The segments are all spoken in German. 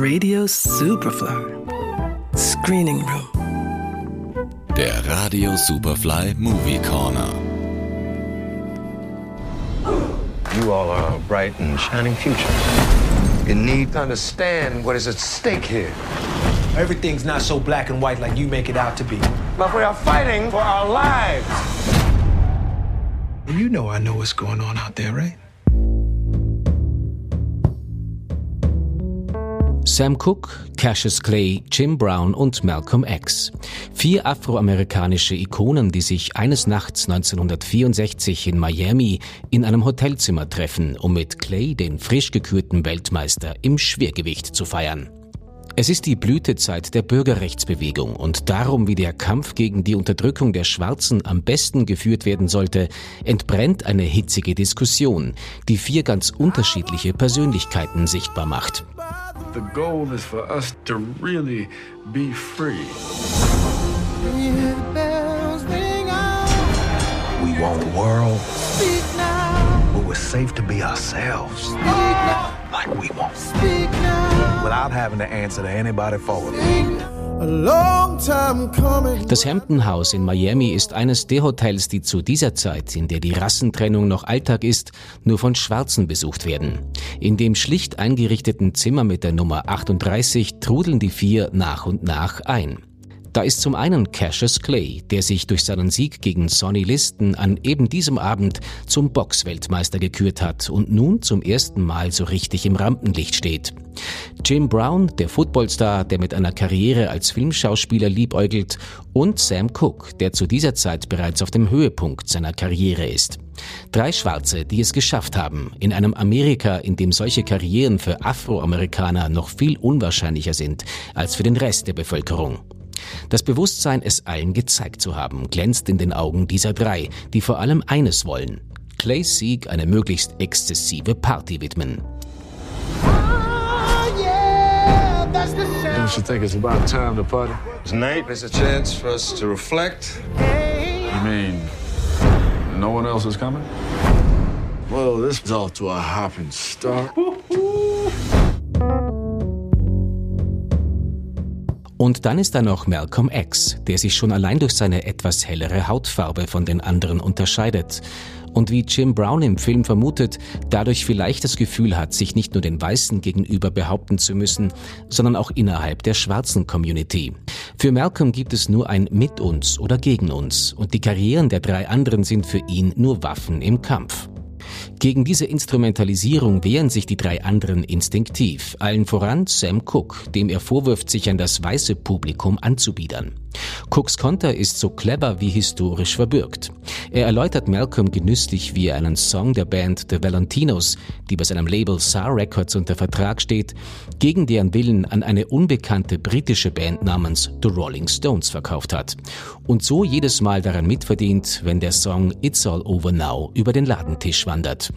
Radio Superfly. Screening Room. Der Radio Superfly Movie Corner. You all are a bright and shining future. You need to understand what is at stake here. Everything's not so black and white like you make it out to be. But we are fighting for our lives. You know I know what's going on out there, right? Sam Cooke, Cassius Clay, Jim Brown und Malcolm X. Vier afroamerikanische Ikonen, die sich eines Nachts 1964 in Miami in einem Hotelzimmer treffen, um mit Clay den frisch gekürten Weltmeister im Schwergewicht zu feiern. Es ist die Blütezeit der Bürgerrechtsbewegung und darum, wie der Kampf gegen die Unterdrückung der Schwarzen am besten geführt werden sollte, entbrennt eine hitzige Diskussion, die vier ganz unterschiedliche Persönlichkeiten sichtbar macht. The goal is for us to really be free. We want a world where we're safe to be ourselves. Like we want. Without having to answer to anybody for it. Das Hampton House in Miami ist eines der Hotels, die zu dieser Zeit, in der die Rassentrennung noch Alltag ist, nur von Schwarzen besucht werden. In dem schlicht eingerichteten Zimmer mit der Nummer 38 trudeln die vier nach und nach ein. Da ist zum einen Cassius Clay, der sich durch seinen Sieg gegen Sonny Liston an eben diesem Abend zum Boxweltmeister gekürt hat und nun zum ersten Mal so richtig im Rampenlicht steht. Jim Brown, der Footballstar, der mit einer Karriere als Filmschauspieler liebäugelt, und Sam Cooke, der zu dieser Zeit bereits auf dem Höhepunkt seiner Karriere ist. Drei Schwarze, die es geschafft haben, in einem Amerika, in dem solche Karrieren für Afroamerikaner noch viel unwahrscheinlicher sind als für den Rest der Bevölkerung. Das Bewusstsein, es allen gezeigt zu haben, glänzt in den Augen dieser drei, die vor allem eines wollen. Clays Sieg eine möglichst exzessive Party widmen. Don't you think it's about time to party? Tonight is a chance for us to reflect. You mean no one else is coming? Well, this is off to a hopping start. Und dann ist da noch Malcolm X, der sich schon allein durch seine etwas hellere Hautfarbe von den anderen unterscheidet. Und wie Jim Brown im Film vermutet, dadurch vielleicht das Gefühl hat, sich nicht nur den Weißen gegenüber behaupten zu müssen, sondern auch innerhalb der schwarzen Community. Für Malcolm gibt es nur ein Mit uns oder gegen uns und die Karrieren der drei anderen sind für ihn nur Waffen im Kampf. Gegen diese Instrumentalisierung wehren sich die drei anderen instinktiv, allen voran Sam Cooke, dem er vorwirft, sich an das weiße Publikum anzubiedern. Cooks Konter ist so clever wie historisch verbürgt. Er erläutert Malcolm genüsslich, wie er einen Song der Band The Valentinos, die bei seinem Label SAR Records unter Vertrag steht, gegen deren Willen an eine unbekannte britische Band namens The Rolling Stones verkauft hat. Und so jedes Mal daran mitverdient, wenn der Song It's All Over Now über den Ladentisch wandert.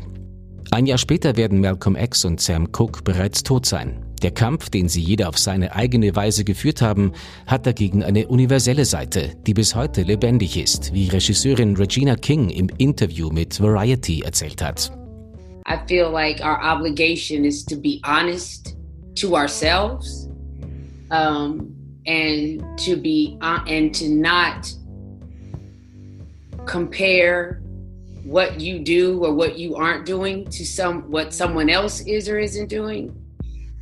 Ein Jahr später werden Malcolm X und Sam Cooke bereits tot sein. Der Kampf, den sie jeder auf seine eigene Weise geführt haben, hat dagegen eine universelle Seite, die bis heute lebendig ist, wie Regisseurin Regina King im Interview mit Variety erzählt hat. I feel like our obligation is to be honest to ourselves um, and to be uh, and to not compare what you do or what you aren't doing to some what someone else is or isn't doing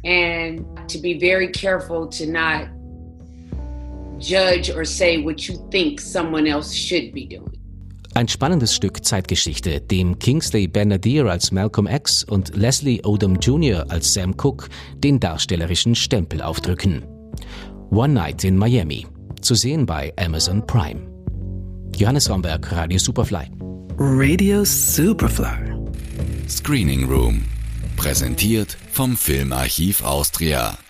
and to be very careful to not judge or say what you think someone else should be doing. Ein spannendes Stück Zeitgeschichte, dem Kingsley Ben-Adir als Malcolm X und Leslie Odom Jr. als Sam Cooke den darstellerischen Stempel aufdrücken. One Night in Miami, zu sehen bei Amazon Prime. Johannes Romberg, Radio Superfly. Radio Superfly. Screening Room. Präsentiert vom Filmarchiv Austria.